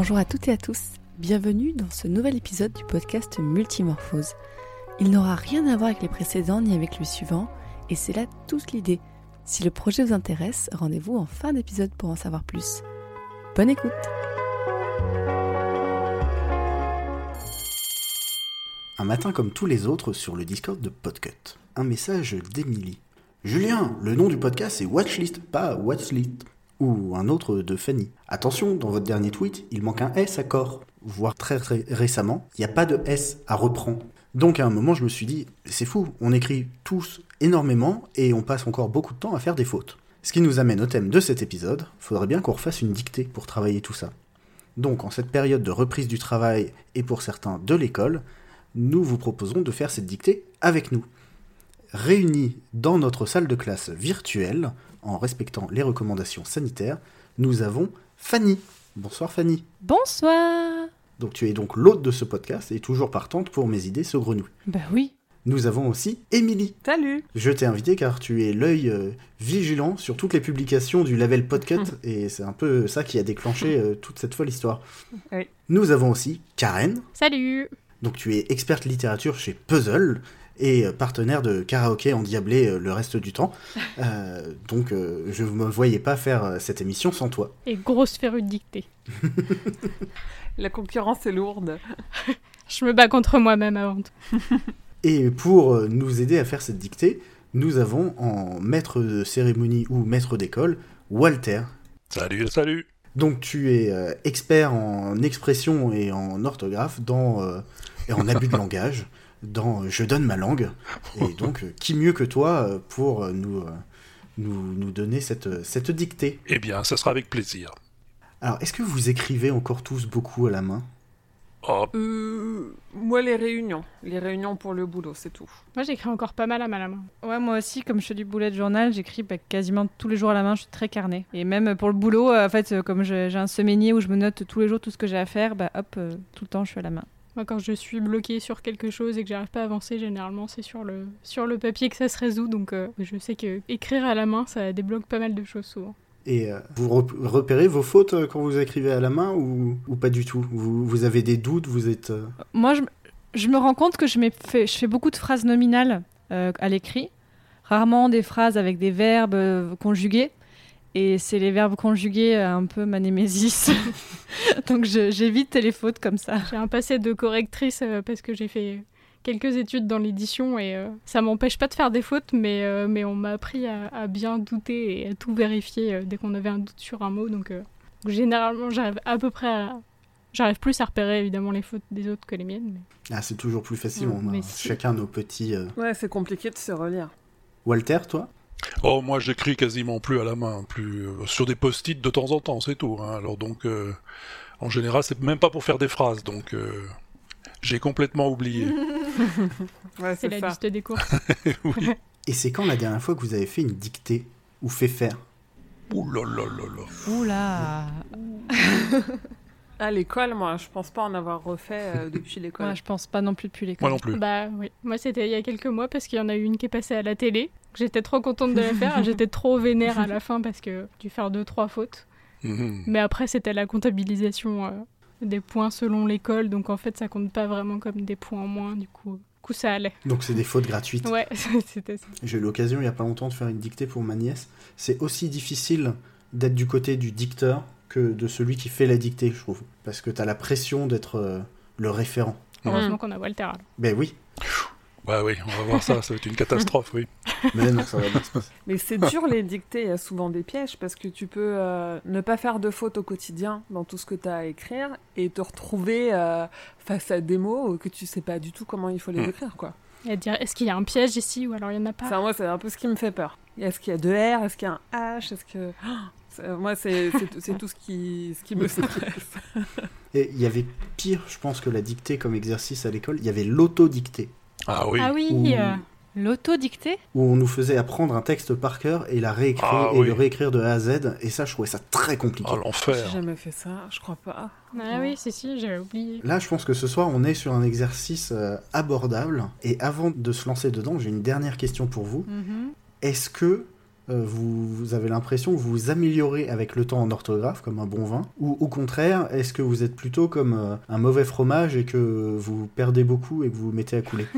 Bonjour à toutes et à tous, bienvenue dans ce nouvel épisode du podcast Multimorphose. Il n'aura rien à voir avec les précédents ni avec le suivant, et c'est là toute l'idée. Si le projet vous intéresse, rendez-vous en fin d'épisode pour en savoir plus. Bonne écoute Un matin comme tous les autres sur le Discord de Podcut. Un message d'Emily. Julien, le nom du podcast c'est Watchlist, pas Watchlist. Ou un autre de Fanny. Attention, dans votre dernier tweet, il manque un S à corps. Voire très, très récemment, il n'y a pas de S à reprend. Donc à un moment, je me suis dit, c'est fou, on écrit tous énormément et on passe encore beaucoup de temps à faire des fautes. Ce qui nous amène au thème de cet épisode, faudrait bien qu'on refasse une dictée pour travailler tout ça. Donc en cette période de reprise du travail et pour certains de l'école, nous vous proposons de faire cette dictée avec nous. Réunis dans notre salle de classe virtuelle, en respectant les recommandations sanitaires, nous avons Fanny. Bonsoir Fanny. Bonsoir Donc tu es donc l'hôte de ce podcast et toujours partante pour mes idées saugrenues. Bah oui. Nous avons aussi Émilie. Salut Je t'ai invité car tu es l'œil euh, vigilant sur toutes les publications du label Podcut et c'est un peu ça qui a déclenché euh, toute cette folle histoire. Oui. Nous avons aussi Karen. Salut Donc tu es experte littérature chez Puzzle et euh, partenaire de karaoké endiablé euh, le reste du temps. Euh, donc euh, je ne me voyais pas faire cette émission sans toi. Et grosse férue de dictée. La concurrence est lourde. Je me bats contre moi-même avant tout. Et pour nous aider à faire cette dictée, nous avons en maître de cérémonie ou maître d'école Walter. Salut, salut Donc tu es euh, expert en expression et en orthographe dans, euh, et en abus de langage dans euh, Je donne ma langue. Et donc euh, qui mieux que toi euh, pour nous, nous, nous donner cette, cette dictée? Eh bien, ça sera avec plaisir. Alors est-ce que vous écrivez encore tous beaucoup à la main? Oh, Euh, moi, les réunions. Les réunions pour le boulot, c'est tout. Moi, j'écris encore pas mal à ma main. Ouais, moi aussi, comme je fais du bullet journal, j'écris bah, quasiment tous les jours à la main, je suis très carnet. Et même pour le boulot, en fait, comme j'ai un semainier où je me note tous les jours tout ce que j'ai à faire, bah hop, tout le temps je suis à la main. Moi, quand je suis bloquée sur quelque chose et que j'arrive pas à avancer, généralement, c'est sur le, sur le papier que ça se résout. Donc, euh, je sais que écrire à la main, ça débloque pas mal de choses souvent. Et euh, vous rep- repérez vos fautes euh, quand vous écrivez à la main ou, ou pas du tout? Vous, vous avez des doutes, vous êtes... euh, Moi, je, je me rends compte que je, fait, je fais beaucoup de phrases nominales euh, à l'écrit, rarement des phrases avec des verbes euh, conjugués. Et c'est les verbes conjugués un peu ma némésis. Donc j'évite les fautes comme ça. J'ai un passé de correctrice euh, parce que j'ai fait quelques études dans l'édition et euh, ça m'empêche pas de faire des fautes, mais, euh, mais on m'a appris à, à bien douter et à tout vérifier dès qu'on avait un doute sur un mot. Donc, donc généralement, j'arrive à peu près à. J'arrive plus à repérer évidemment les fautes des autres que les miennes. mais- Ah, c'est toujours plus facile, on a si. chacun nos petits... euh, Ouais, c'est compliqué de se relire. Walter, toi? Oh, moi j'écris quasiment plus à la main, plus euh, sur des post-it de temps en temps, c'est tout. hein. Alors donc, euh, en général, c'est même pas pour faire des phrases, donc euh, j'ai complètement oublié. Ouais, C'est la ça. liste des courses. oui. Et c'est quand la dernière fois que vous avez fait une dictée ou fait faire? Ouh là là là À l'école, moi, je pense pas en avoir refait euh, depuis l'école. Moi, je pense pas non plus depuis l'école. Moi non plus. Bah oui, moi c'était il y a quelques mois parce qu'il y en a eu une qui est passée à la télé. J'étais trop contente de la faire, j'étais trop vénère à la fin parce que j'ai dû faire deux trois fautes. Mhm. Mais après c'était la comptabilisation euh, des points selon l'école, donc en fait ça compte pas vraiment comme des points en moins, du coup, coup ça allait. Donc c'est des fautes gratuites. Ouais, c'était ça. J'ai eu l'occasion il y a pas longtemps de faire une dictée pour ma nièce. C'est aussi difficile d'être du côté du dicteur que de celui qui fait la dictée, je trouve. Parce que t'as la pression d'être euh, le référent. Heureusement qu'on a Walter. Ben oui, Ouais, oui, on va voir ça, ça va être une catastrophe, oui. mais non, ça va bien se passer. Mais c'est dur les dictées, il y a souvent des pièges parce que tu peux euh, ne pas faire de fautes au quotidien dans tout ce que tu as à écrire et te retrouver euh, face à des mots que tu sais pas du tout comment il faut les Mm. écrire quoi. Et à dire est-ce qu'il y a un piège ici ou alors il y en a pas Enfin, moi, c'est un peu ce qui me fait peur. Est-ce qu'il y a deux R Est-ce qu'il y a un H Est-ce que. Oh, moi, c'est c'est- c'est tout ce qui, ce qui me stresse. Et il y avait pire, je pense, que la dictée comme exercice à l'école. Il y avait l'autodictée, Ah oui. Ah oui, Ou- euh, L'autodictée où on nous faisait apprendre un texte par cœur et la réécrire Ah et oui. le réécrire de A à Z. Et ça, je trouvais ça très compliqué. J'ai l'enfer. jamais fait ça, je crois pas. ah oui, si si, j'avais oublié. Là, je pense que ce soir, on est sur un exercice euh, abordable. Et avant de se lancer dedans, j'ai une dernière question pour vous. Mhm. Est-ce que euh, vous, vous avez l'impression que vous vous améliorez avec le temps en orthographe, comme un bon vin Ou au contraire, est-ce que vous êtes plutôt comme euh, un mauvais fromage et que vous perdez beaucoup et que vous vous mettez à couler?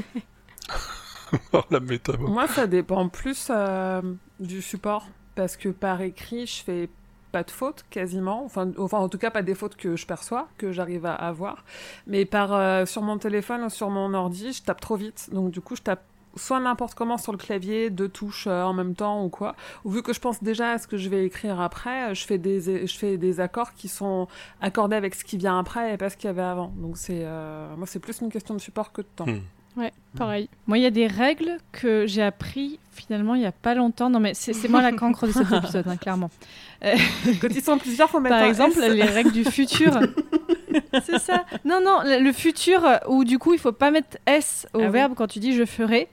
Oh, la métaphore. Moi, ça dépend plus euh, du support. Parce que par écrit, je fais pas de fautes quasiment. Enfin, enfin, en tout cas, pas des fautes que je perçois, que j'arrive à avoir. Mais par, euh, sur mon téléphone ou sur mon ordi, je tape trop vite. Donc, du coup, je tape soit n'importe comment sur le clavier, deux touches euh, en même temps ou quoi. Ou vu que je pense déjà à ce que je vais écrire après, je fais des, je fais des accords qui sont accordés avec ce qui vient après et pas ce qu'il y avait avant. Donc, c'est, euh, moi, c'est plus une question de support que de temps. Hmm. Ouais, pareil. Moi, il y a des règles que j'ai appris finalement il y a pas longtemps. Non, mais c'est moi la cancre de cet épisode, hein, clairement. Quand ils sont plusieurs, faut mettre Par un exemple, S. les règles du futur. c'est ça. Non, non, le futur euh, où du coup il faut pas mettre S au Ah oui. verbe quand tu dis je ferai.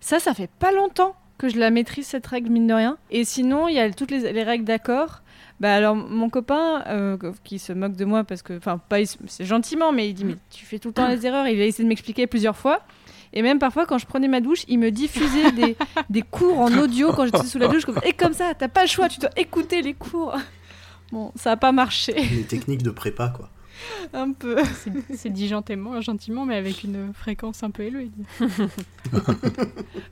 Ça, ça fait pas longtemps que je la maîtrise cette règle mine de rien. Et sinon, il y a toutes les, les règles d'accord. Bah alors mon copain euh, qui se moque de moi parce que enfin pas c'est gentiment mais il dit mais tu fais tout le temps les erreurs il a essayé de m'expliquer plusieurs fois et même parfois quand je prenais ma douche il me diffusait des, des cours en audio quand j'étais sous la douche comme, et comme ça t'as pas le choix tu dois écouter les cours bon ça a pas marché Les techniques de prépa, quoi. un peu C'est- dit gentiment, gentiment, mais avec une fréquence un peu élevée.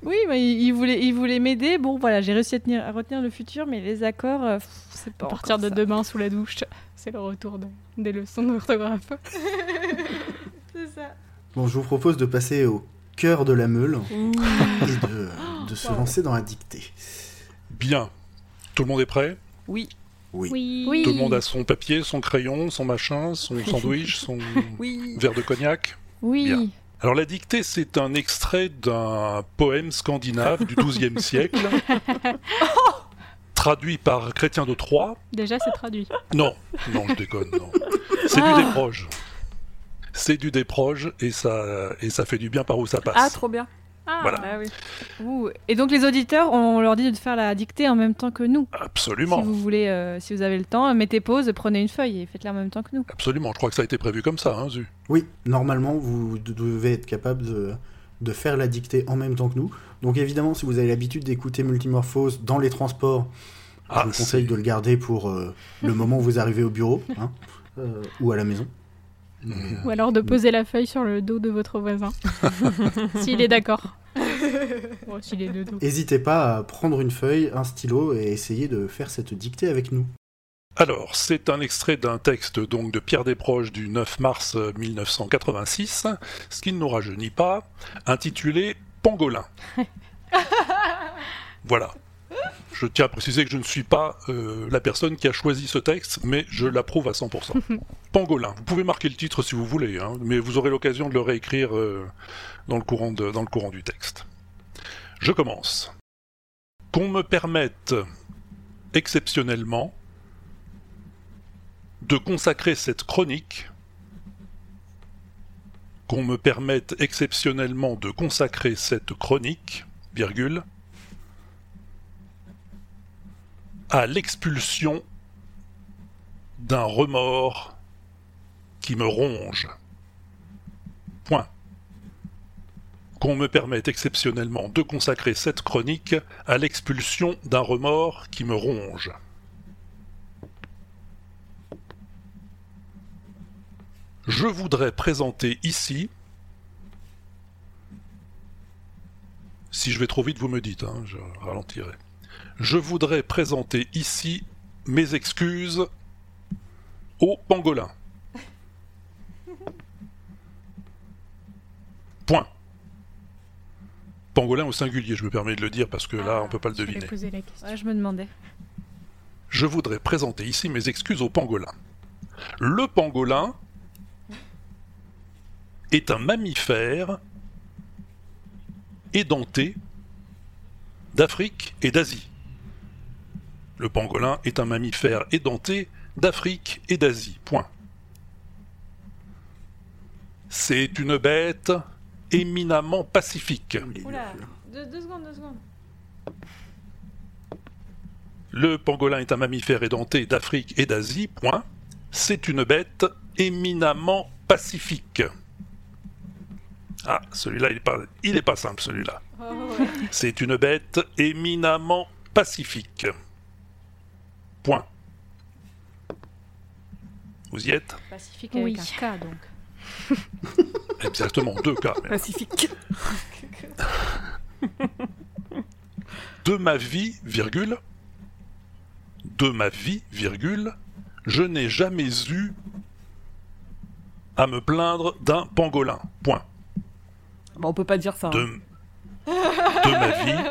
Oui, mais il, il voulait, il voulait m'aider. Bon, voilà, j'ai réussi à, tenir, à retenir le futur, mais les accords, euh, c'est pas À partir de ça. demain sous la douche, c'est le retour de- des leçons d'orthographe. C'est ça. Bon, je vous propose de passer au cœur de la meule et de, de se lancer dans la dictée. Bien. Tout le monde est prêt? Oui, Oui. Oui. Tout le monde a son papier, son crayon, son machin, son sandwich, son oui. verre de cognac. Oui. Bien. Alors la dictée, c'est un extrait d'un poème scandinave du XIIe siècle, traduit par Chrétien de Troyes. Déjà, c'est traduit. Non, non, je déconne, non. C'est Ah. du déproge. C'est du déproge et ça, et ça fait du bien par où ça passe. Ah, trop bien. Ah, Voilà. Ah oui. Ouh. Et donc les auditeurs, on leur dit de faire la dictée en même temps que nous. Absolument, Si vous voulez, euh, si vous avez le temps, mettez pause, prenez une feuille et faites-la en même temps que nous. absolument. Je crois que ça a été prévu comme ça, hein, Zu. Oui, normalement, vous de- devez être capable de, de faire la dictée en même temps que nous. Donc évidemment, si vous avez l'habitude d'écouter Multimorphose dans les transports, Ah, je vous conseille de le garder pour euh, le moment où vous arrivez au bureau hein, euh, ou à la maison. Mhm. Ou alors de poser la feuille sur le dos de votre voisin. S'il est d'accord. Bon, s'il est de dos. N'hésitez pas à prendre une feuille, un stylo et essayer de faire cette dictée avec nous. Alors, c'est un extrait d'un texte donc de Pierre Desproges du 9 mars euh, 1986, ce qui ne nous rajeunit pas, intitulé Pangolin. voilà. Je tiens à préciser que je ne suis pas euh, la personne qui a choisi ce texte, mais je l'approuve à 100%. Pangolin. Vous pouvez marquer le titre si vous voulez, hein, mais vous aurez l'occasion de le réécrire euh, dans, le courant de- dans le courant du texte. Je commence. Qu'on me permette exceptionnellement de consacrer cette chronique, qu'on me permette exceptionnellement de consacrer cette chronique, virgule, à l'expulsion d'un remords qui me ronge. Point. Qu'on me permette exceptionnellement de consacrer cette chronique à l'expulsion d'un remords qui me ronge. Je voudrais présenter ici. Si je vais trop vite, vous me dites, hein, je ralentirai. Je voudrais présenter ici mes excuses au pangolin. Point. Pangolin au singulier, je me permets de le dire parce que là, on peut pas le J'allais deviner. poser la question. Ouais, je me demandais. Je voudrais présenter ici mes excuses au pangolin. Le pangolin est un mammifère édenté d'Afrique et d'Asie. Le pangolin est un mammifère édenté d'Afrique et d'Asie. Point. C'est une bête éminemment pacifique. Oula, deux, deux secondes, deux secondes. Le pangolin est un mammifère édenté d'Afrique et d'Asie. Point. C'est une bête éminemment pacifique. Ah, celui-là, il est pas, il est pas simple, celui-là. Oh, ouais. C'est une bête éminemment pacifique. Point. Vous y êtes Pacifique Oui. avec un K donc. Exactement, deux cas. même. Pacifique. De ma vie, virgule. De ma vie, virgule. Je n'ai jamais eu à me plaindre d'un pangolin. Point. Bon, on peut pas dire ça. hein. De, de ma vie.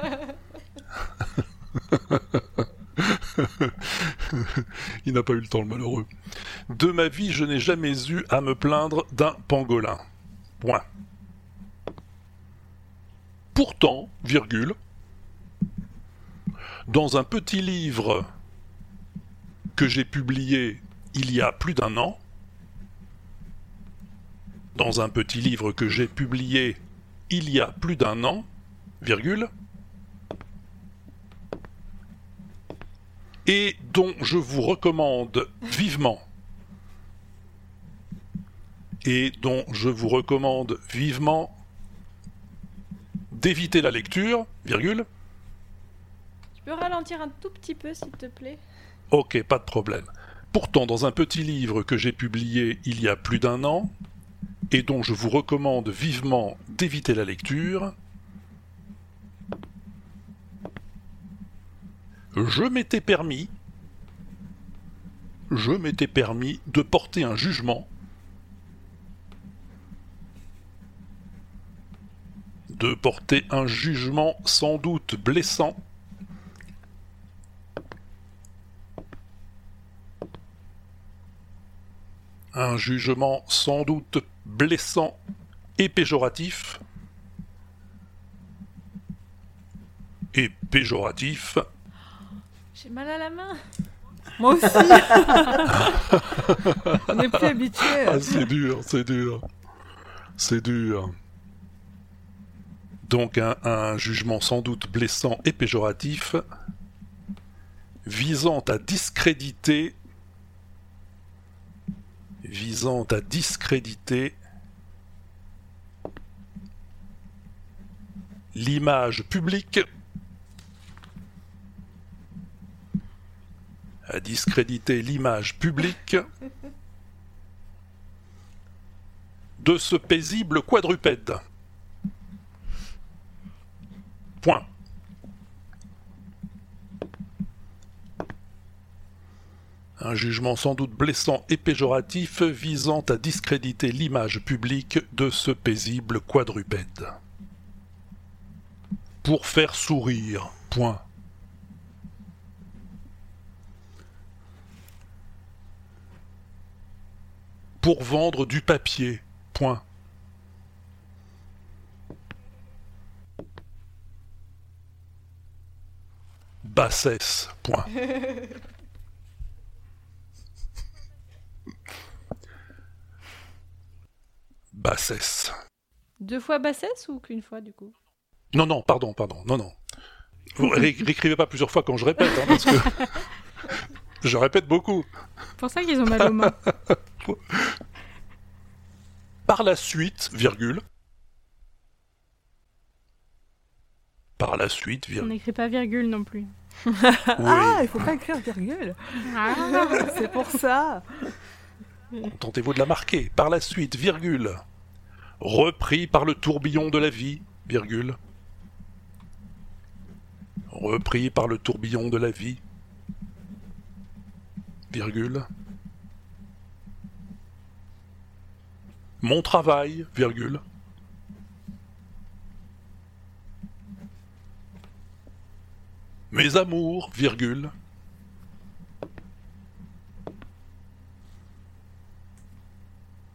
Il n'a pas eu le temps, le malheureux. De ma vie, je n'ai jamais eu à me plaindre d'un pangolin. Point. Pourtant, virgule, dans un petit livre que j'ai publié il y a plus d'un an, dans un petit livre que j'ai publié il y a plus d'un an, et dont je vous recommande vivement, et dont je vous recommande vivement d'éviter la lecture, virgule, Tu peux ralentir un tout petit peu s'il te plaît? Ok, pas de problème. Pourtant, dans un petit livre que j'ai publié il y a plus d'un an, et dont je vous recommande vivement d'éviter la lecture, je m'étais permis, je m'étais permis de porter un jugement, de porter un jugement sans doute blessant un jugement sans doute blessant et péjoratif. Et péjoratif, J'ai mal à la main. Moi aussi. on n'est plus habitué. ah, c'est dur, c'est dur, c'est dur. Donc un, un jugement sans doute blessant et péjoratif visant à discréditer visant à discréditer l'image publique à discréditer l'image publique de ce paisible quadrupède. Point. Un jugement sans doute blessant et péjoratif visant à discréditer l'image publique de ce paisible quadrupède. Pour faire sourire. Point. Pour vendre du papier. Point. Bassesse. Point. Bassesse. Deux fois bassesse ou qu'une fois du coup? Non, non, pardon, pardon, non, non. Vous ré- réécrivez pas plusieurs fois quand je répète, hein, parce que je répète beaucoup. C'est pour ça qu'ils ont mal aux mains. Par la suite, virgule. Par la suite, On virgule. n'écrit pas virgule non plus. Ah, il faut pas écrire virgule. Ah. C'est pour ça. Tentez-vous de la marquer. Par la suite, virgule. Repris par le tourbillon de la vie, virgule. Repris par le tourbillon de la vie, virgule. Mon travail, virgule. Mes amours, virgule.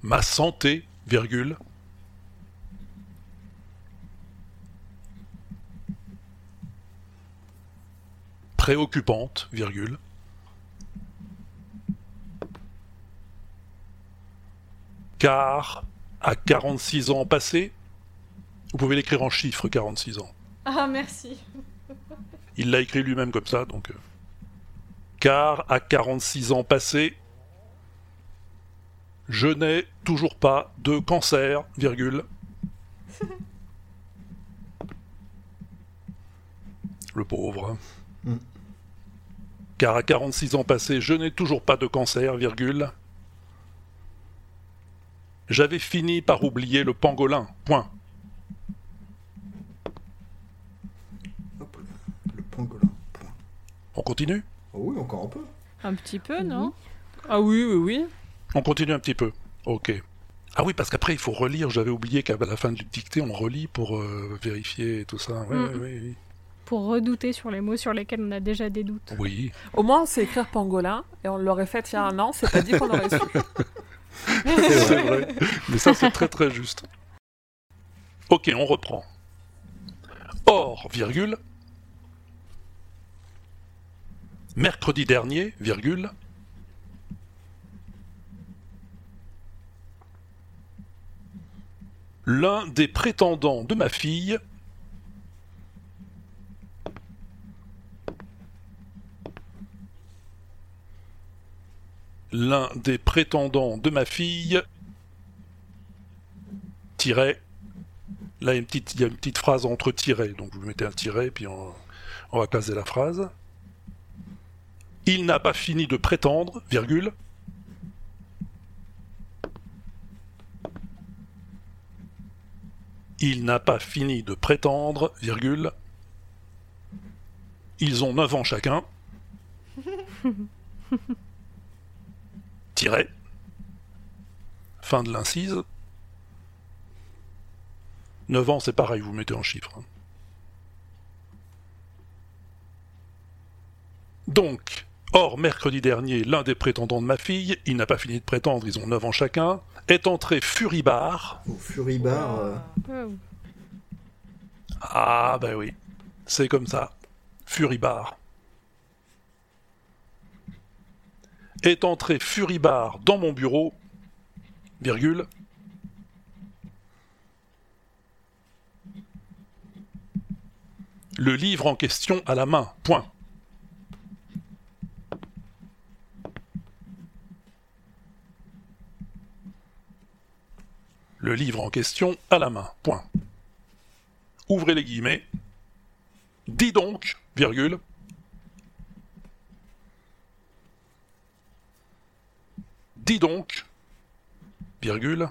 Ma santé, virgule. Préoccupante, virgule. Car, à 46 ans passés, vous pouvez l'écrire en chiffres, 46 ans. Ah merci. Il l'a écrit lui-même comme ça, donc. euh. Car à 46 ans passés, je n'ai toujours pas de cancer, virgule. Le pauvre. Mm. Car à 46 ans passés, je n'ai toujours pas de cancer, virgule. J'avais fini par oublier le pangolin, point. Hop, le pangolin. Point. On continue? Oh oui, encore un peu. Un petit peu, non? Ah oui, oui, oui. On continue un petit peu. Ok. Ah oui, parce qu'après, il faut relire. J'avais oublié qu'à la fin du dictée, on relit pour euh, vérifier et tout ça. Mm. ouais, ouais, oui. Pour redouter sur les mots sur lesquels on a déjà des doutes. Oui. Au moins, on sait écrire pangolin et on l'aurait fait il y a un an. C'est pas dit qu'on aurait su. C'est vrai. Mais ça, c'est très très juste. Ok, on reprend. Or, virgule. Mercredi dernier, virgule. L'un des prétendants de ma fille l'un des prétendants de ma fille tiret. Là, il y a une petite, phrase entre tirets. Donc, vous mettez un tiret, puis on, on va caser la phrase. Il n'a pas fini de prétendre, virgule. Il n'a pas fini de prétendre, virgule. Ils ont 9 ans chacun. Tiret. Fin de l'incise. 9 ans, c'est pareil, vous mettez en chiffres. Donc, or, mercredi dernier, l'un des prétendants de ma fille, il n'a pas fini de prétendre, ils ont 9 ans chacun, est entré furibard. Euh, Wow. Ah, ben oui, c'est comme ça. Furibard. Est entré furibard dans mon bureau, virgule. Le livre en question à la main, point. Le livre en question à la main, point. Ouvrez les guillemets. Dis donc, virgule. Dis donc, virgule.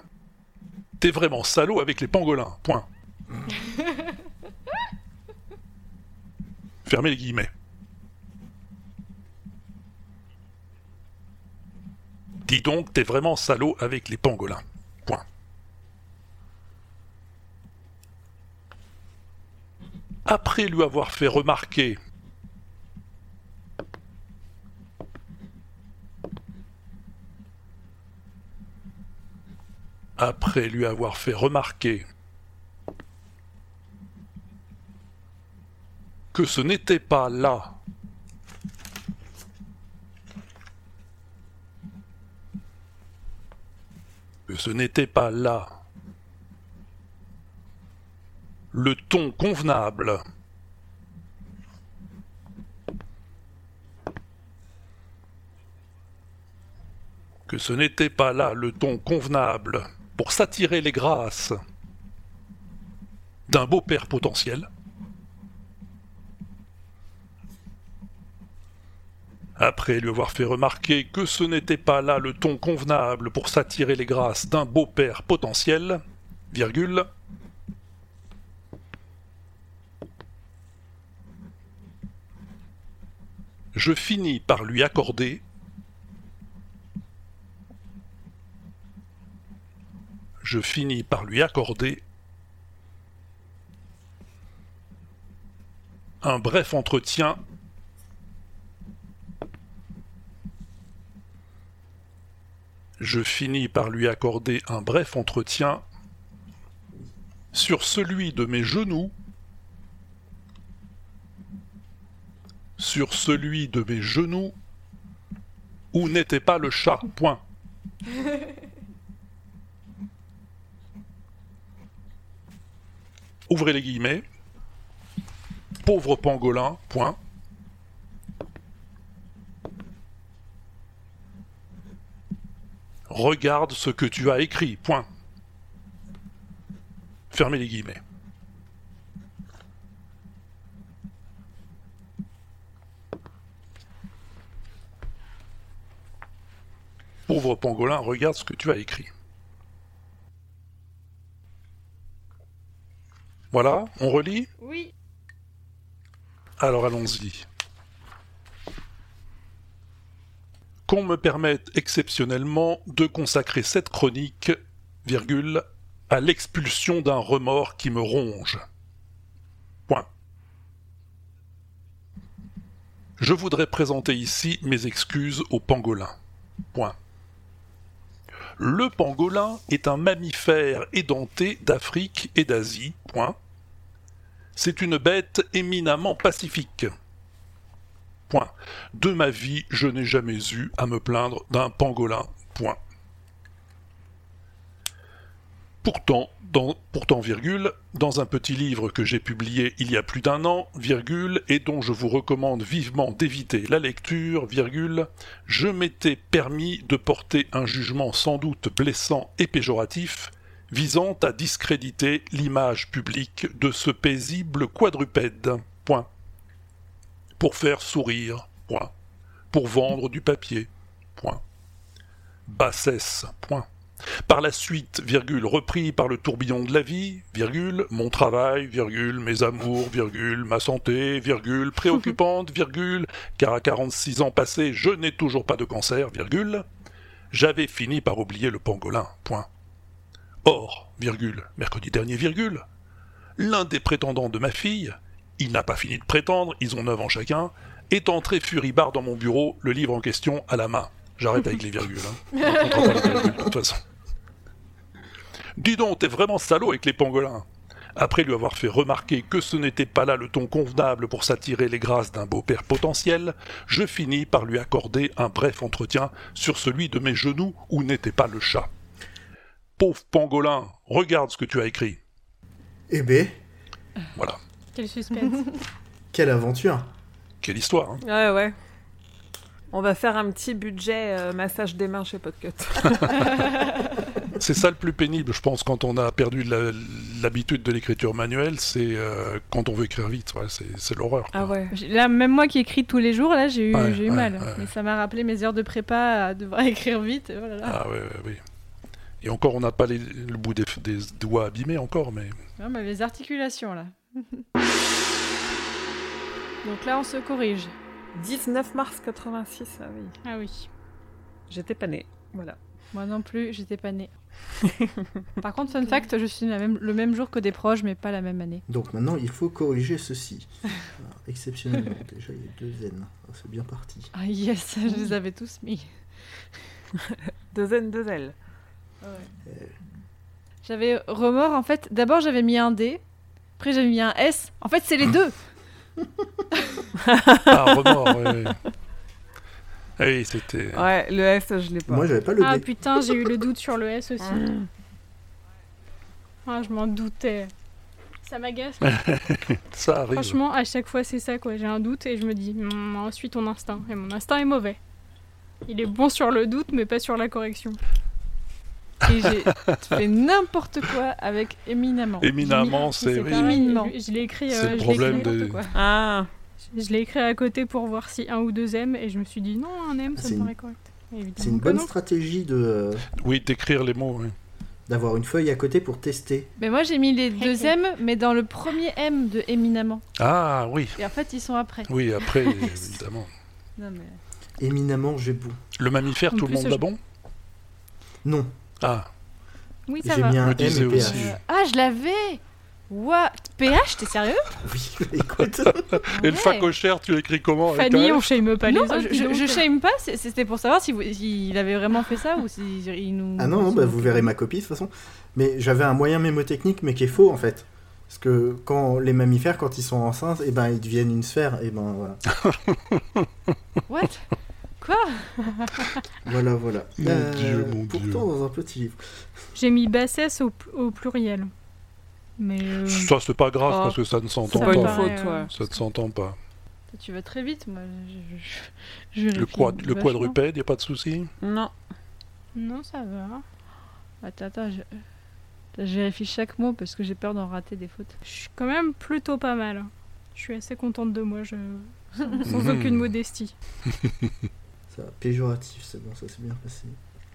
T'es vraiment salaud avec les pangolins, point. Fermez les guillemets. Dis donc, t'es vraiment salaud avec les pangolins. Point. Après lui avoir fait remarquer après lui avoir fait remarquer que ce n'était pas là que ce n'était pas là le ton convenable que ce n'était pas là le ton convenable pour s'attirer les grâces d'un beau-père potentiel. Après lui avoir fait remarquer que ce n'était pas là le ton convenable pour s'attirer les grâces d'un beau-père potentiel, je finis par lui accorder je finis par lui accorder un bref entretien je finis par lui accorder un bref entretien sur celui de mes genoux sur celui de mes genoux où n'était pas le chat. Point. ouvrez les guillemets, pauvre pangolin, point. Regarde ce que tu as écrit, point. Fermez les guillemets. Pauvre pangolin, regarde ce que tu as écrit. Voilà, on relit Oui. Alors allons-y. Qu'on me permette exceptionnellement de consacrer cette chronique, virgule, à l'expulsion d'un remords qui me ronge. Point. Je voudrais présenter ici mes excuses au pangolin. Point. Le pangolin est un mammifère édenté d'Afrique et d'Asie. C'est une bête éminemment pacifique. De ma vie, je n'ai jamais eu à me plaindre d'un pangolin. Pourtant, dans, un petit livre que j'ai publié il y a plus d'un an, et dont je vous recommande vivement d'éviter la lecture, je m'étais permis de porter un jugement sans doute blessant et péjoratif, visant à discréditer l'image publique de ce paisible quadrupède. Point. Pour faire sourire. Point. Pour vendre du papier. Point. Bassesse. Point. Par la suite, virgule, repris par le tourbillon de la vie, virgule, mon travail, virgule, mes amours, virgule, ma santé, virgule, préoccupante, virgule, car à 46 ans passés, je n'ai toujours pas de cancer, virgule, j'avais fini par oublier le pangolin, point. Or, virgule, mercredi dernier, virgule, l'un des prétendants de ma fille, il n'a pas fini de prétendre, ils ont 9 ans chacun, est entré furibard dans mon bureau, le livre en question à la main. J'arrête avec les virgules. Hein. On comprend pas les virgules, de toute façon. Dis donc, t'es vraiment salaud avec les pangolins. Après lui avoir fait remarquer que ce n'était pas là le ton convenable pour s'attirer les grâces d'un beau-père potentiel, je finis par lui accorder un bref entretien sur celui de mes genoux où n'était pas le chat. Pauvre pangolin, regarde ce que tu as écrit. Eh ben, Voilà. Quel suspense. quelle aventure Quelle histoire, hein. Ouais, ouais. On va faire un petit budget euh, massage des mains chez Podcut. C'est ça le plus pénible, je pense, quand on a perdu l'habitude de l'écriture manuelle, c'est euh, quand on veut écrire vite, ouais, c'est l'horreur. Ah ouais. Là, même moi qui écris tous les jours, là, j'ai eu, Ouais, j'ai eu ouais, mal. ouais. Mais ça m'a rappelé mes heures de prépa à devoir écrire vite. Oh là là. Ah ouais, ouais, oui. Et encore, on n'a pas les- le bout des, des doigts abîmés encore, mais Non, mais les articulations, là. Donc là, on se corrige. 19 mars 86, ah oui. ah oui. J'étais pas née. Voilà. Moi non plus, j'étais pas née. Par contre, fun fact, je suis la même- le même jour que des proches, mais pas la même année. Donc maintenant, il faut corriger ceci. Alors, exceptionnellement, déjà, il y a deux N. Ah, C'est bien parti. Ah yes, je les avais tous mis. Deux N, deux L. J'avais remords, en fait. D'abord, j'avais mis un D. Après, j'avais mis un S. En fait, c'est les deux. Ah, remords, oui, oui. Ah Oui, c'était. Ouais, le S, je l'ai pas. Moi, j'avais pas le Ah D. putain, j'ai eu le doute sur le S aussi. Ah, je m'en doutais. Ça m'agace. Ça arrive. Franchement, à chaque fois, c'est ça, quoi. J'ai un doute et je me dis, Hmm, ensuite ton instinct. Et mon instinct est mauvais. Il est bon sur le doute, mais pas sur la correction. Et j'ai fait n'importe quoi avec éminemment. Éminemment, c'est. Oui. Éminemment. Je, je l'ai écrit, C'est euh, le je problème écrit- de- N'importe quoi. Ah, je l'ai écrit à côté pour voir si un ou deux M et je me suis dit non, un M, ça me une- paraît correct. C'est une bonne non. stratégie de euh, Oui, d'écrire les mots. oui. d'avoir une feuille à côté pour tester. Mais moi, j'ai mis les deux M, mais dans le premier M de éminemment. Ah oui, Et en fait, ils sont après. oui, après, évidemment. Non, mais... Éminemment, j'ai beau. Le mammifère, En tout le monde je- l'a bon? Non, Ah, Oui, ça j'ai va. mis un M PH. aussi. Euh, Ah, je l'avais What PH, t'es sérieux? Oui, écoute. Et le Ouais. facochère, tu l'écris comment avec Fanny, un on F shame pas Non, les autres, je, dis je, donc. je shame pas, c'est- c'était pour savoir si s'il avait vraiment fait ça ou s'il nous... Ah non, non, bah, vous verrez ma copie de toute façon. Mais j'avais un moyen mémotechnique, mais qui est faux en fait. Parce que quand les mammifères, quand ils sont enceintes, et ben ils deviennent une sphère. Et ben voilà. What? Quoi Voilà, voilà. Euh, Mon Dieu, mon pourtant, Dieu. dans un petit livre. J'ai mis bassesse au, au pluriel. Mais euh, Ça, c'est pas grave Oh. parce que ça ne s'entend pas une pas. faute, euh, ouais. Ça ne s'entend pas. Tu vas très vite, moi. Je, je- je Le, quad, le quadrupède, y a pas de souci Non. non, ça va. Attends, attends, je... je vérifie chaque mot parce que j'ai peur d'en rater des fautes. Je suis quand même plutôt pas mal. Je suis assez contente de moi, je... sans, sans aucune modestie. Ça, péjoratif, c'est bon, ça s'est bien passé.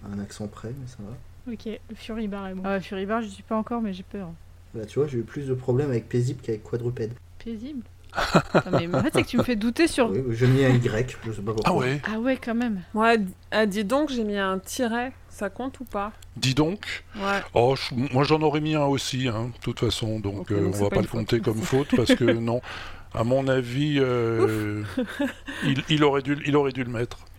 un accent près, mais ça va. Ok, le Fury Bar est bon. Ah ouais, Fury Bar, je suis pas encore, mais j'ai peur. Là, tu vois, j'ai eu plus de problèmes avec paisible qu'avec quadrupède. Paisible. Attends, mais en fait, c'est que tu me fais douter sur. Oui, j'ai mis un Y, je sais pas pourquoi. Ah ouais Ah ouais, quand même. Ouais, ah, dis donc, j'ai mis un tiret. Ça compte ou pas? Dis donc. Ouais. Oh, je- moi j'en aurais mis un aussi, hein, de toute façon, donc, Ok, euh, donc on va pas le faute. compter comme faute parce que non. À mon avis, euh, il, il aurait dû, il aurait dû le mettre.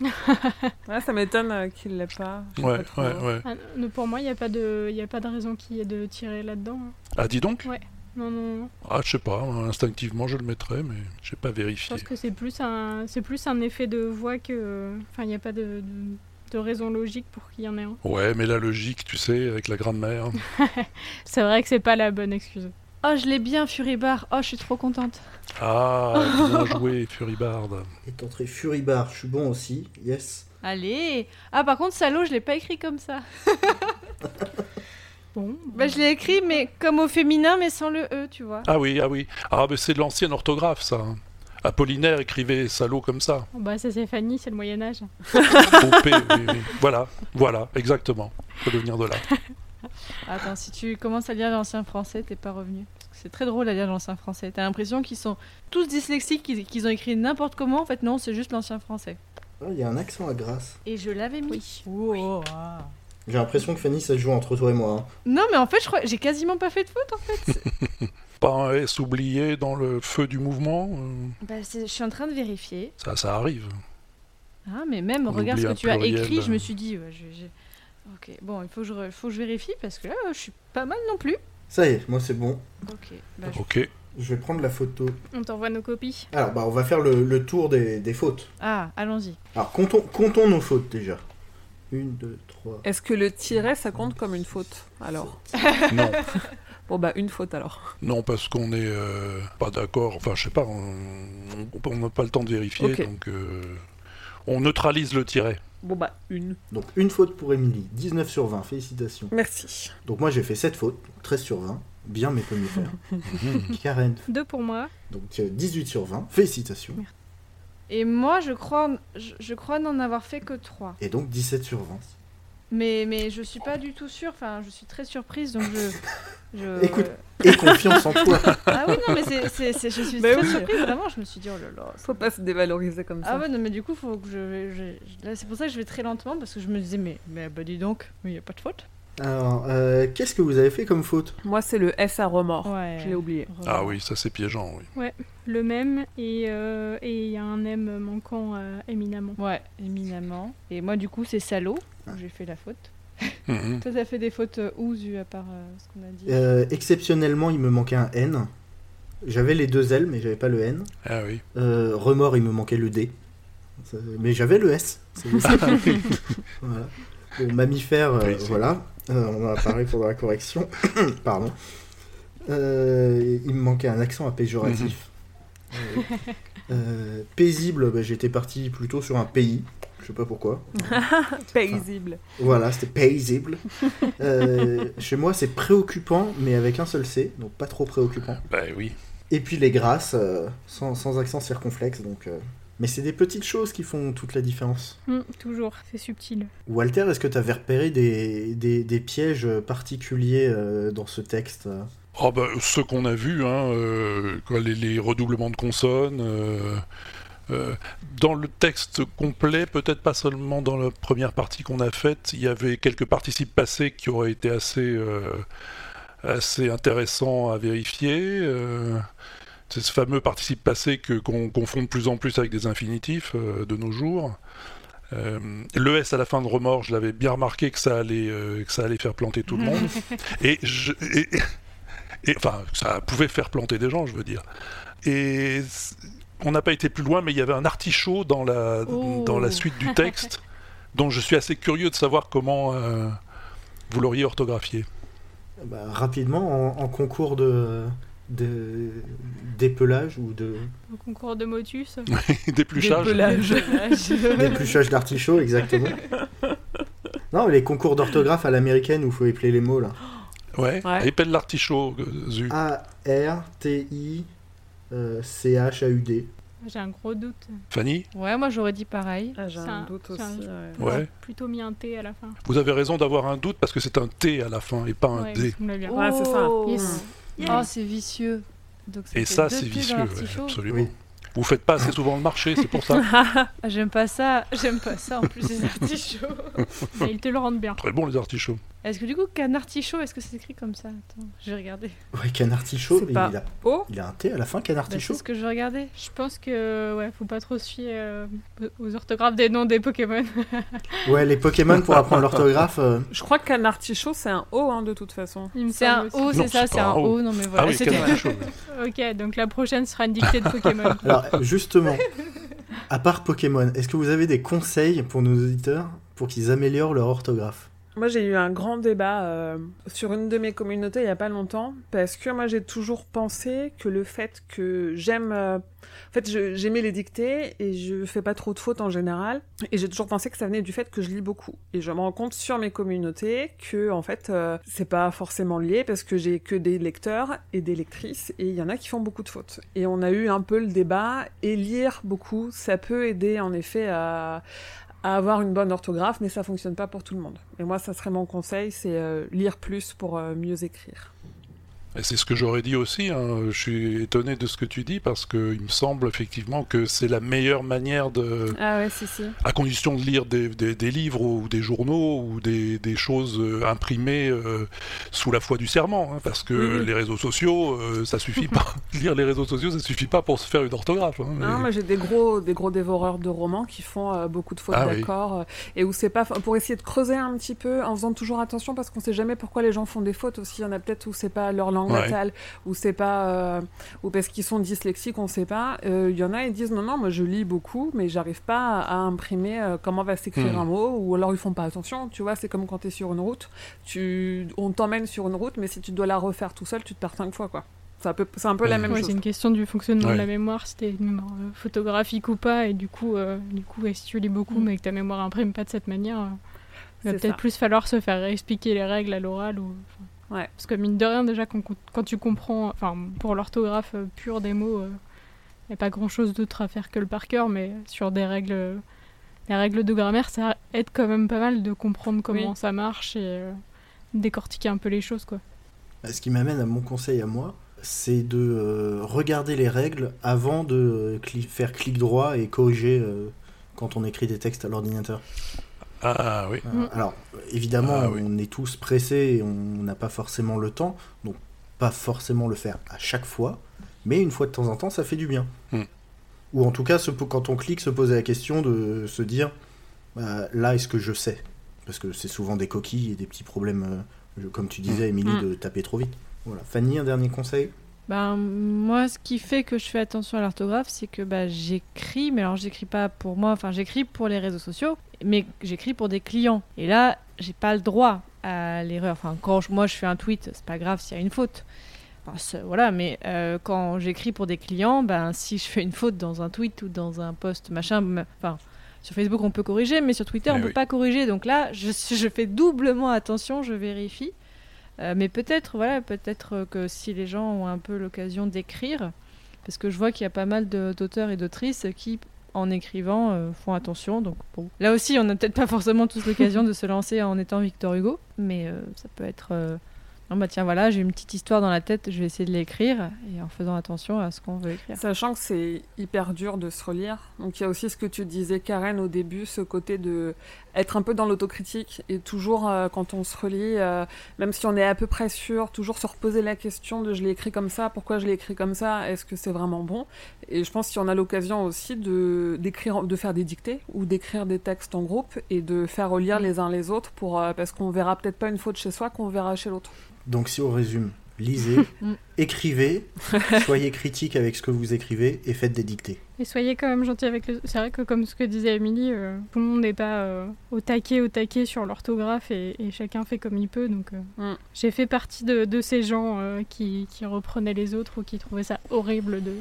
Ouais, ça m'étonne euh, qu'il l'ait pas. Je sais Ouais, pas trop. ouais, ouais. Ah, pour moi, il n'y a, pas de- y a pas de raison qu'il y ait de tirer là-dedans. hein. Ah, dis donc. Non, non, non. Ah, je sais pas. Instinctivement, je le mettrais, mais j'ai pas Je vérifié. pense que c'est plus un, c'est plus un effet de voix que. Enfin, il n'y a pas de, de, de raison logique pour qu'il y en ait un. Ouais, mais la logique, tu sais, avec la grammaire. C'est vrai que c'est pas la bonne excuse. Oh, je l'ai bien, Fury Bar. Oh, je suis trop contente. Ah, bien joué, Furibard. Et tenterai Fury Bar, je suis bon aussi, yes. Allez Ah, par contre, salaud, je l'ai pas écrit comme ça. Bon. Bah, je l'ai écrit, mais comme au féminin, mais sans le E, tu vois. Ah oui, ah oui. Ah, mais c'est de l'ancienne orthographe, ça. Apollinaire écrivait salaud comme ça. Bon, bah, ça c'est Fanny, c'est le Moyen-Âge. Oui, oui. Voilà, voilà, exactement. Ça doit venir de là. Attends, si tu commences à lire l'ancien français, t'es pas revenu. C'est très drôle à lire l'ancien français. T'as l'impression qu'ils sont tous dyslexiques, qu'ils qu'ils ont écrit n'importe comment. En fait, non, c'est juste l'ancien français. Ah, Il y a un accent à Grasse. Et je l'avais mis. Oh, ah. J'ai l'impression que Fanny, ça se joue entre toi et moi. hein. Non, mais en fait, je crois j'ai quasiment pas fait de faute. En fait. Pas un S oublié dans le feu du mouvement euh, bah, c'est- je suis en train de vérifier. Ça, ça arrive. Ah, mais même, On regarde ce oublie que un tu as pluriel. écrit. Je me suis dit, ouais, je- j'ai- ok, bon, il faut que, je, re- faut que je vérifie parce que là, je suis pas mal non plus. Ça y est, moi c'est bon. Ok, bah, je- Ok. Je vais prendre la photo. On t'envoie nos copies. Alors, bah, on va faire le, le tour des, des fautes. Ah, allons-y. Alors, comptons, comptons nos fautes déjà. Une, deux, trois. Est-ce que le tiret, ça compte comme une faute Alors? Non, Bon, bah, une faute alors. non, parce qu'on est euh, pas d'accord. Enfin, je sais pas, on on n'a pas le temps de vérifier, Ok. donc euh, on neutralise le tiret. Bon, bah, une. Donc, une faute pour Émilie. 19 sur 20, félicitations. Merci. Donc, moi j'ai fait 7 fautes. donc 13 sur 20. Bien mes pommes de fer. Mhm. Karen, Deux pour moi. donc euh, 18 sur 20. Félicitations. Et moi, je crois, je, je crois n'en avoir fait que 3. Et donc 17 sur 20. Mais, mais je suis pas du tout sûre. Enfin, je suis très surprise, donc je. je- Écoute. Et confiance en toi. Ah oui, non, mais c'est, c'est, c'est- je suis Mais très oui. surprise, vraiment. Je me suis dit, oh là là. Faut pas se dévaloriser comme ça. Ah ouais, non, mais du coup, faut que je. je- là, c'est pour ça que je vais très lentement parce que je me disais, mais, mais bah dis donc, il n'y a pas de faute. Alors, euh, qu'est-ce que vous avez fait comme faute? Moi, c'est le S à remords. Ouais. Je l'ai oublié. Ah oui, ça c'est piégeant, oui. Le même. Et euh, et il y a un M manquant euh, éminemment. Ouais, éminemment. Et moi, du coup, c'est salaud. Où J'ai fait la faute. Mhm. Toi, t'as fait des fautes où, Zu, à part euh, ce qu'on a dit Euh, Exceptionnellement, il me manquait un N. J'avais les deux L, mais j'avais pas le N. Ah oui. Euh, remords, il me manquait le D. Mais j'avais le S. C'est- voilà. Bon, mammifère, euh, Oui, voilà. Euh, on en a parlé pendant la correction. Pardon. Euh, il me manquait un accent à péjoratif. Euh, paisible, bah, j'étais parti plutôt sur un pays. Je sais pas pourquoi. Paisible. Voilà, c'était paisible. Euh, chez moi, c'est préoccupant, mais avec un seul C, donc pas trop préoccupant. Bah oui. Et puis les grâces, euh, sans, sans accent circonflexe, donc. euh, Mais c'est des petites choses qui font toute la différence. Hum, toujours, c'est subtil. Walter, est-ce que tu avais repéré des, des, des pièges particuliers euh, dans ce texte? Oh bah, ce qu'on a vu, hein, euh, quoi, les, les redoublements de consonnes. euh, euh, dans le texte complet, peut-être pas seulement dans la première partie qu'on a faite, il y avait quelques participes passés qui auraient été assez, euh, assez intéressants à vérifier. euh, c'est ce fameux participe passé que, qu'on confond de plus en plus avec des infinitifs de nos jours. Euh, le S à la fin de remords, je l'avais bien remarqué que ça allait, euh, que ça allait faire planter tout le monde. Et, je, et, et- enfin, ça pouvait faire planter des gens, je veux dire. Et on n'a pas été plus loin, mais il y avait un artichaut dans la, Oh. dans la suite du texte, dont je suis assez curieux de savoir comment euh, vous l'auriez orthographié. Bah, Rapidement, en, en concours de de- d'épelage ou de Au concours de motus. Dépluchage. Dépelage. d'épluchage d'artichaut, exactement. Non, les concours d'orthographe à l'américaine où il faut épeler les mots là. Ouais. Ouais. Épelle l'artichaut, euh, Zu. A R T I euh, C H A U D. J'ai un gros doute. Fanny Ouais, moi j'aurais dit pareil. Ah, j'ai un un- doute un- aussi. ouais. Ouais. Plutôt mis un T à la fin. Vous avez raison d'avoir un doute parce que c'est un T à la fin et pas un Ouais, D. bien. Ouais, c'est ça. Oh. Yes. Oh, c'est vicieux. Donc, Et ça, deux c'est vicieux, ouais, absolument. Oui. Vous faites pas assez souvent le marché, c'est pour ça. Ah, J'aime pas ça. J'aime pas ça en plus les artichauts. Mais ils te le rendent bien. Très bon les artichauts. Est-ce que du coup, qu'un artichaut, est-ce que c'est écrit comme ça? Attends, je vais regarder. Ouais, C'est mais pas- il, a, Oh il a un T à la fin, canard Bah, artichaut. c'est ce que je vais regarder. Je pense que ouais, faut pas trop se fier euh, aux orthographes des noms des Pokémon. Ouais, les Pokémon pour apprendre l'orthographe. euh, Je crois qu'un artichaut, c'est un O hein, de toute façon. Il me C'est un O, c'est ça, c'est un un O. O. Non mais voilà, ah oui. Ok, donc la prochaine sera une dictée de Pokémon. Alors, justement, à part Pokémon, est-ce que vous avez des conseils pour nos auditeurs pour qu'ils améliorent leur orthographe? Moi, j'ai eu un grand débat euh, sur une de mes communautés il y a pas longtemps parce que moi, j'ai toujours pensé que le fait que j'aime, euh, en fait, j'aimais les dictées et je fais pas trop de fautes en général, et j'ai toujours pensé que ça venait du fait que je lis beaucoup. Et je me rends compte sur mes communautés que en fait, euh, c'est pas forcément lié parce que j'ai que des lecteurs et des lectrices et il y en a qui font beaucoup de fautes. Et on a eu un peu le débat et lire beaucoup, ça peut aider en effet à à avoir une bonne orthographe, mais ça fonctionne pas pour tout le monde. Et moi, ça serait mon conseil, c'est euh, lire plus pour euh, mieux écrire. C'est ce que j'aurais dit aussi. hein. Je suis étonné de ce que tu dis parce que il me semble effectivement que c'est la meilleure manière de, Ah ouais, si, si. à condition de lire des, des- des livres ou des journaux ou des, des choses euh, imprimées euh, sous la foi du serment, hein, parce que Oui, oui. les réseaux sociaux, euh, ça suffit pas. lire les réseaux sociaux, ça suffit pas pour se faire une orthographe. hein, mais- Non, moi j'ai des gros, des gros dévoreurs de romans qui font euh, beaucoup de fautes Ah oui. euh, et où c'est pas pour essayer de creuser un petit peu en faisant toujours attention parce qu'on sait jamais pourquoi les gens font des fautes aussi. Il y en a peut-être où c'est pas leur langue Ouais. natale ou c'est pas euh, ou parce qu'ils sont dyslexiques, on sait pas. Euh, Il y en a ils disent non non, moi je lis beaucoup mais j'arrive pas à imprimer euh, comment va s'écrire Hmm. un mot ou alors ils font pas attention. Tu vois, c'est comme quand tu es sur une route, tu on t'emmène sur une route mais si tu dois la refaire tout seul, tu te perds cinq fois quoi. C'est un peu, c'est un peu la même Ouais, chose. c'est une question du fonctionnement Ouais. de la mémoire, si t'es une mémoire euh, photographique ou pas, et du coup, euh, du coup si tu lis beaucoup Mm. mais que ta mémoire imprime pas de cette manière, euh, il va C'est peut-être ça. plus falloir se faire réexpliquer les règles à l'oral. Ou... enfin, Ouais. Parce que mine de rien, déjà, quand, quand tu comprends, enfin, pour l'orthographe euh, pure des mots, il n'y a pas grand-chose d'autre à faire que le par cœur, mais sur des règles, euh, les règles de grammaire, ça aide quand même pas mal de comprendre comment Oui. ça marche et euh, décortiquer un peu les choses, quoi. Bah, Ce qui m'amène à mon conseil à moi, c'est de euh, regarder les règles avant de euh, cli- faire clic droit et corriger euh, quand on écrit des textes à l'ordinateur. Ah oui. Euh. Alors, évidemment, Ah oui. on est tous pressés et on n'a pas forcément le temps, donc pas forcément le faire à chaque fois, mais une fois de temps en temps, ça fait du bien. Mm. Ou en tout cas, se quand on clique, se poser la question de se dire, bah, là, est-ce que je sais? Parce que c'est souvent des coquilles et des petits problèmes, euh, comme tu disais, Émilie, Mm. de taper trop vite. Voilà. Fanny, un dernier conseil? Ben, moi, ce qui fait que je fais attention à l'orthographe, c'est que bah, j'écris, mais alors j'écris pas pour moi, enfin j'écris pour les réseaux sociaux, mais j'écris pour des clients. Et là, j'ai pas le droit à l'erreur. Enfin, quand je- moi je fais un tweet, c'est pas grave s'il y a une faute. Enfin, voilà, mais euh, quand j'écris pour des clients, ben si je fais une faute dans un tweet ou dans un post machin, enfin. Sur Facebook, on peut corriger, mais sur Twitter, Eh on peut oui. pas corriger. Donc là, je, je fais doublement attention, je vérifie. Euh, mais peut-être, voilà, peut-être que si les gens ont un peu l'occasion d'écrire, parce que je vois qu'il y a pas mal d'auteurs et d'autrices qui, en écrivant, euh, font attention. Donc là aussi, on n'a peut-être pas forcément tous l'occasion de se lancer en étant Victor Hugo, mais euh, ça peut être. Non, bah tiens, voilà, j'ai une petite histoire dans la tête, je vais essayer de l'écrire, et en faisant attention à ce qu'on veut écrire. Sachant que c'est hyper dur de se relire. Donc il y a aussi ce que tu disais, Karen, au début, ce côté de être un peu dans l'autocritique et toujours, euh, quand on se relit, euh, même si on est à peu près sûr, toujours se reposer la question de je l'ai écrit comme ça, pourquoi je l'ai écrit comme ça, est-ce que c'est vraiment bon? Et je pense qu'il y en a l'occasion aussi de, d'écrire, de faire des dictées ou d'écrire des textes en groupe et de faire relire Mm. les uns les autres pour, euh, parce qu'on verra peut-être pas une faute chez soi qu'on verra chez l'autre. Donc si on résume, lisez, Mm. écrivez, soyez critique avec ce que vous écrivez et faites des dictées. Et soyez quand même gentil avec le... C'est vrai que comme ce que disait Émilie, euh, tout le monde n'est pas euh, au taquet, au taquet sur l'orthographe et, et chacun fait comme il peut. Donc euh, Mm. j'ai fait partie de, de ces gens qui, qui reprenaient les autres ou qui trouvaient ça horrible de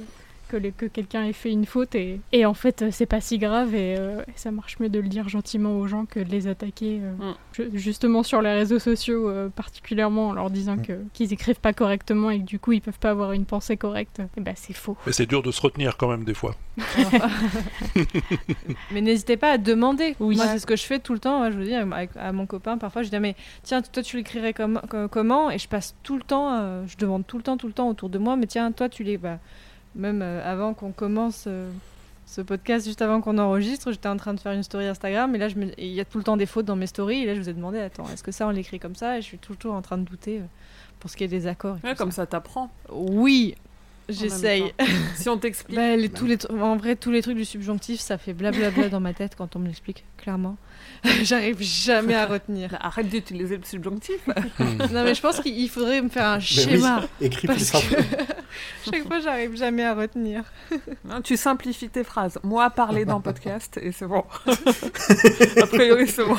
que, quelqu'un ait fait une faute et, et en fait euh, c'est pas si grave et, euh, et ça marche mieux de le dire gentiment aux gens que de les attaquer euh, Mm. ju- justement sur les réseaux sociaux euh, particulièrement en leur disant Mm. que qu'ils écrivent pas correctement et que du coup ils peuvent pas avoir une pensée correcte. Et ben c'est faux. Mais c'est dur de se retenir quand même des fois. Mais n'hésitez pas à demander. Oui. Moi, c'est ce que je fais tout le temps. hein, Je vous dis, avec- à mon copain, parfois, je dis, ah, mais tiens, toi, tu l'écrirais comme, co- comment? Et je passe tout le temps, euh, je demande tout le temps, tout le temps autour de moi, mais tiens, toi, tu les. Bah, même euh, avant qu'on commence euh, ce podcast, juste avant qu'on enregistre, j'étais en train de faire une story Instagram, et là, je me- et il y a tout le temps des fautes dans mes stories, et là, je vous ai demandé, attends, est-ce que ça, on l'écrit comme ça? Et je suis toujours en train de douter euh, pour ce qui est des accords. et Ouais, tout comme ça, t'apprends. Oui, j'essaye. Si on t'explique. Bah, les- tous les tr- en vrai, tous les trucs du subjonctif, ça fait blablabla dans ma tête quand on me l'explique, clairement. J'arrive jamais à retenir. Bah, Arrête d'utiliser le subjonctif. Non, mais je pense qu'il faudrait me faire un Mais oui, schéma. écrit plus Parce que simple. chaque fois, j'arrive jamais à retenir. Non, tu simplifies tes phrases. Moi, parler dans podcast et c'est bon. a priori, c'est bon.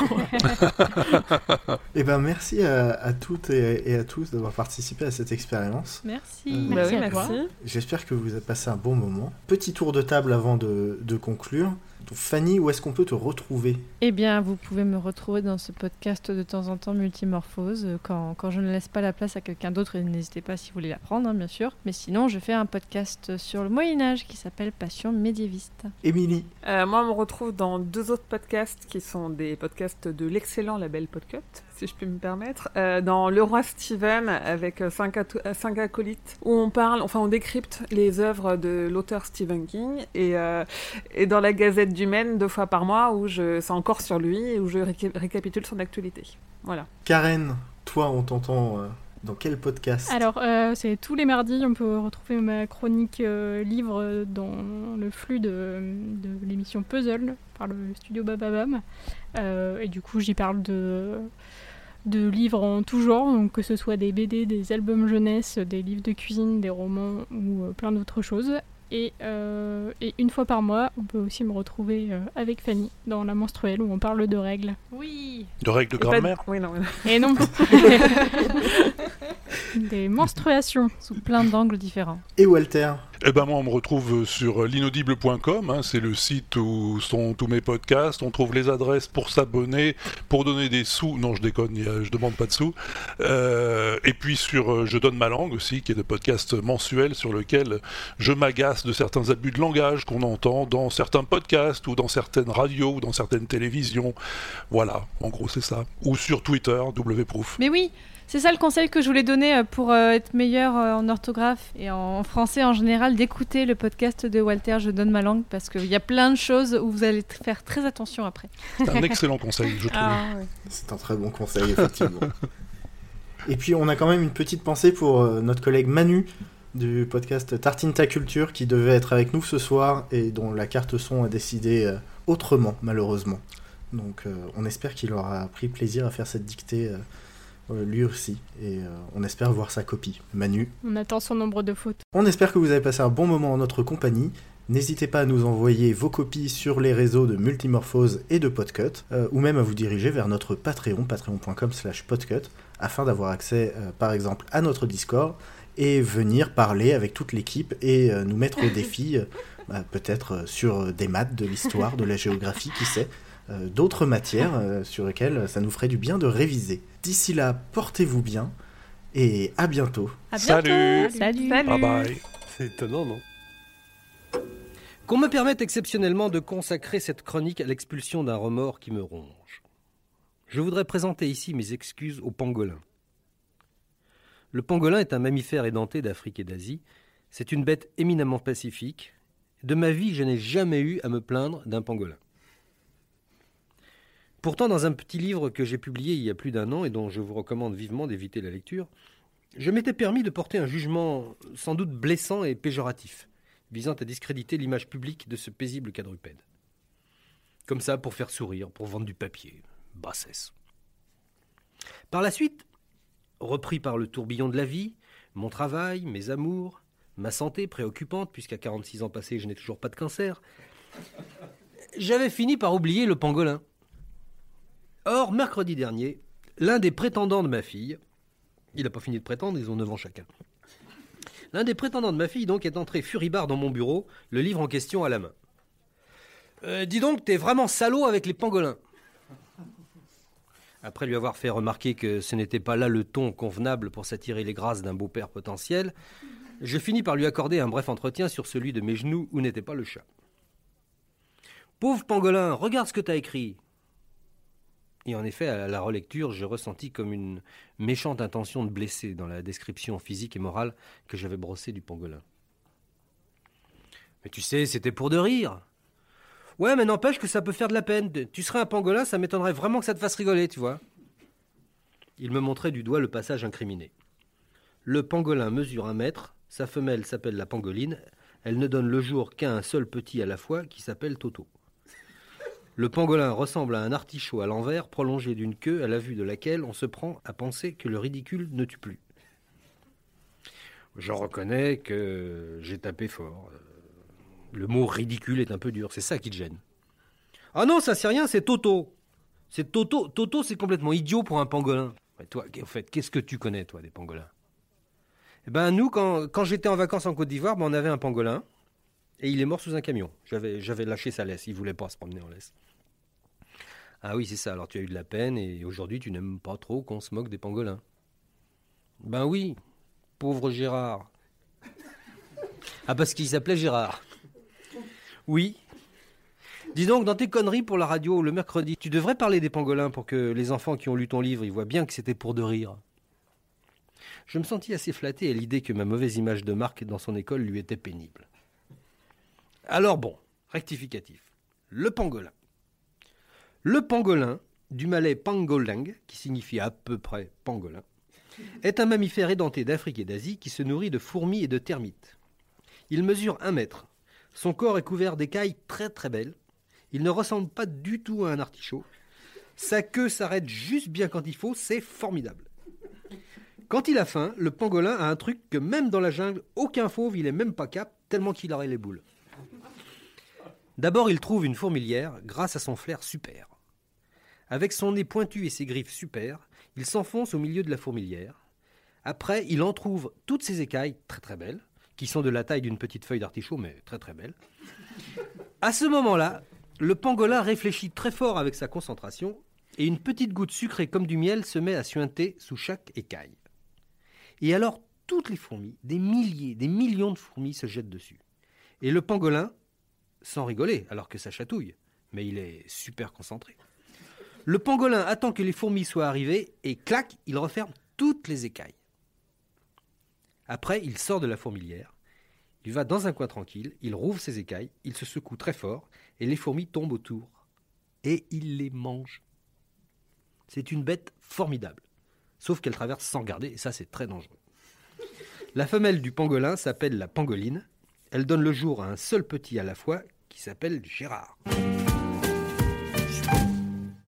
Eh ben, merci à, à toutes et, et à tous d'avoir participé à cette expérience. Merci. Euh, Bah Merci oui, toi. merci. J'espère que vous avez passé un bon moment. Petit tour de table avant de, de conclure. Donc, Fanny, où est-ce qu'on peut te retrouver? Eh bien, vous pouvez me retrouver dans ce podcast de temps en temps multimorphose euh, quand, quand je ne laisse pas la place à quelqu'un d'autre. Et n'hésitez pas si vous voulez la prendre, hein, bien sûr. Mais sinon, je fais un podcast sur le Moyen-Âge qui s'appelle Passion médiéviste. Émilie, Euh, moi, on me retrouve dans deux autres podcasts qui sont des podcasts de l'excellent label Podcut, si je puis me permettre. Euh, dans Le Roi Steven, avec euh, cinq, ato- euh, cinq acolytes, où on parle, enfin, on décrypte les œuvres de l'auteur Stephen King. Et, euh, et dans la Gazette du Maine, deux fois par mois, où je, c'est encore sur lui, et où je réca- récapitule son actualité. Voilà. Karen, toi, on t'entend euh, dans quel podcast? Alors, euh, c'est tous les mardis, on peut retrouver ma chronique euh, livre dans le flux de, de l'émission Puzzle par le studio Bababam. Euh, et du coup, j'y parle de, de livres en tout genre, donc que ce soit des BD, des albums jeunesse, des livres de cuisine, des romans ou euh, plein d'autres choses. Et, euh, et une fois par mois, on peut aussi me retrouver euh, avec Fanny dans La Menstruelle où on parle de règles. Oui. De règles de grammaire Oui, non, oui, non. Et non Des menstruations. Sous plein d'angles différents. Et Walter Eh ben moi, on me retrouve sur l'inaudible.com. hein, c'est le site où sont tous mes podcasts. On trouve les adresses pour s'abonner, pour donner des sous. Non, je déconne, je demande pas de sous. Euh, et puis sur euh, Je donne ma langue aussi, qui est le podcast mensuel sur lequel je m'agace de certains abus de langage qu'on entend dans certains podcasts ou dans certaines radios ou dans certaines télévisions. Voilà, en gros c'est ça. Ou sur Twitter, wproof. Mais oui, c'est ça le conseil que je voulais donner euh, pour euh, être meilleur euh, en orthographe et en français en général, d'écouter le podcast de Walter Je donne ma langue parce qu'il y a plein de choses où vous allez faire très attention après. C'est un excellent conseil, je trouve. Ah, ouais. C'est un très bon conseil, effectivement. Et puis, on a quand même une petite pensée pour notre collègue Manu du podcast Tartine ta culture qui devait être avec nous ce soir et dont la carte son a décidé autrement, malheureusement. Donc, euh, on espère qu'il aura pris plaisir à faire cette dictée euh, lui aussi. Et euh, on espère voir sa copie. Manu, On attend son nombre de fautes. on espère que vous avez passé un bon moment en notre compagnie. N'hésitez pas à nous envoyer vos copies sur les réseaux de Multimorphose et de Podcut, euh, ou même à vous diriger vers notre Patreon, patreon.com slash podcut, afin d'avoir accès euh, par exemple à notre Discord et venir parler avec toute l'équipe et euh, nous mettre au défi, euh, bah, peut-être euh, sur des maths, de l'histoire, de la géographie, qui sait, euh, d'autres matières euh, sur lesquelles ça nous ferait du bien de réviser. D'ici là, portez-vous bien et à bientôt. À bientôt. Salut. Salut. Salut. Bye bye. C'est étonnant, non? Qu'on me permette exceptionnellement de consacrer cette chronique à l'expulsion d'un remords qui me ronge. Je voudrais présenter ici mes excuses au pangolin. Le pangolin est un mammifère édenté d'Afrique et d'Asie. C'est une bête éminemment pacifique. De ma vie, je n'ai jamais eu à me plaindre d'un pangolin. Pourtant, dans un petit livre que j'ai publié il y a plus d'un an et dont je vous recommande vivement d'éviter la lecture, je m'étais permis de porter un jugement sans doute blessant et péjoratif, visant à discréditer l'image publique de ce paisible quadrupède. Comme ça, pour faire sourire, pour vendre du papier. Bassesse. Par la suite, repris par le tourbillon de la vie, mon travail, mes amours, ma santé préoccupante, puisqu'à 46 ans passés, je n'ai toujours pas de cancer, j'avais fini par oublier le pangolin. Or, mercredi dernier, l'un des prétendants de ma fille, il n'a pas fini de prétendre, ils ont 9 ans chacun, L'un des prétendants de ma fille donc est entré furibard dans mon bureau, le livre en question à la main. Euh, dis donc, t'es vraiment salaud avec les pangolins. Après lui avoir fait remarquer que ce n'était pas là le ton convenable pour s'attirer les grâces d'un beau-père potentiel, je finis par lui accorder un bref entretien sur celui de mes genoux où n'était pas le chat. Pauvre pangolin, regarde ce que t'as écrit. Et en effet, à la relecture, je ressentis comme une méchante intention de blesser dans la description physique et morale que j'avais brossée du pangolin. Mais tu sais, c'était pour de rire. Ouais, mais n'empêche que ça peut faire de la peine. Tu serais un pangolin, ça m'étonnerait vraiment que ça te fasse rigoler, tu vois. Il me montrait du doigt le passage incriminé. Le pangolin mesure un mètre, sa femelle s'appelle la pangoline, elle ne donne le jour qu'à un seul petit à la fois qui s'appelle Toto. Le pangolin ressemble à un artichaut à l'envers prolongé d'une queue à la vue de laquelle on se prend à penser que le ridicule ne tue plus. Je reconnais que j'ai tapé fort. Le mot ridicule est un peu dur, c'est ça qui te gêne. Ah non, ça c'est rien, c'est Toto. C'est Toto. Toto, c'est complètement idiot pour un pangolin. Mais toi, en fait, qu'est-ce que tu connais, toi, des pangolins? Eh ben, nous, quand, quand j'étais en vacances en Côte d'Ivoire, ben, on avait un pangolin. Et il est mort sous un camion. J'avais, lâché sa laisse. Il voulait pas se promener en laisse. Ah oui, c'est ça. Alors tu as eu de la peine et aujourd'hui tu n'aimes pas trop qu'on se moque des pangolins. Ben oui, pauvre Gérard. Ah, parce qu'il s'appelait Gérard. Oui. Dis donc, dans tes conneries pour la radio le mercredi, tu devrais parler des pangolins pour que les enfants qui ont lu ton livre, ils voient bien que c'était pour de rire. Je me sentis assez flatté à l'idée que ma mauvaise image de Marc dans son école lui était pénible. Alors bon, rectificatif. Le pangolin. Le pangolin, du malais pangoling, qui signifie à peu près pangolin, est un mammifère édenté d'Afrique et d'Asie qui se nourrit de fourmis et de termites. Il mesure un mètre, son corps est couvert d'écailles très très belles. Il ne ressemble pas du tout à un artichaut. Sa queue s'arrête juste bien quand il faut, c'est formidable. Quand il a faim, le pangolin a un truc que même dans la jungle, aucun fauve il est même pas cap, tellement qu'il aurait les boules. D'abord, il trouve une fourmilière grâce à son flair super. Avec son nez pointu et ses griffes super, il s'enfonce au milieu de la fourmilière. Après, il en trouve toutes ses écailles très très belles qui sont de la taille d'une petite feuille d'artichaut, mais très très belle. À ce moment-là, le pangolin réfléchit très fort avec sa concentration, et une petite goutte sucrée comme du miel se met à suinter sous chaque écaille. Et alors, toutes les fourmis, des milliers, des millions de fourmis se jettent dessus. Et le pangolin, sans rigoler, alors que ça chatouille, mais il est super concentré. Le pangolin attend que les fourmis soient arrivées, et clac, il referme toutes les écailles. Après, il sort de la fourmilière. Il va dans un coin tranquille, il rouvre ses écailles, il se secoue très fort, et les fourmis tombent autour. Et il les mange. C'est une bête formidable. Sauf qu'elle traverse sans garder, et ça c'est très dangereux. La femelle du pangolin s'appelle la pangoline. Elle donne le jour à un seul petit à la fois, qui s'appelle Gérard.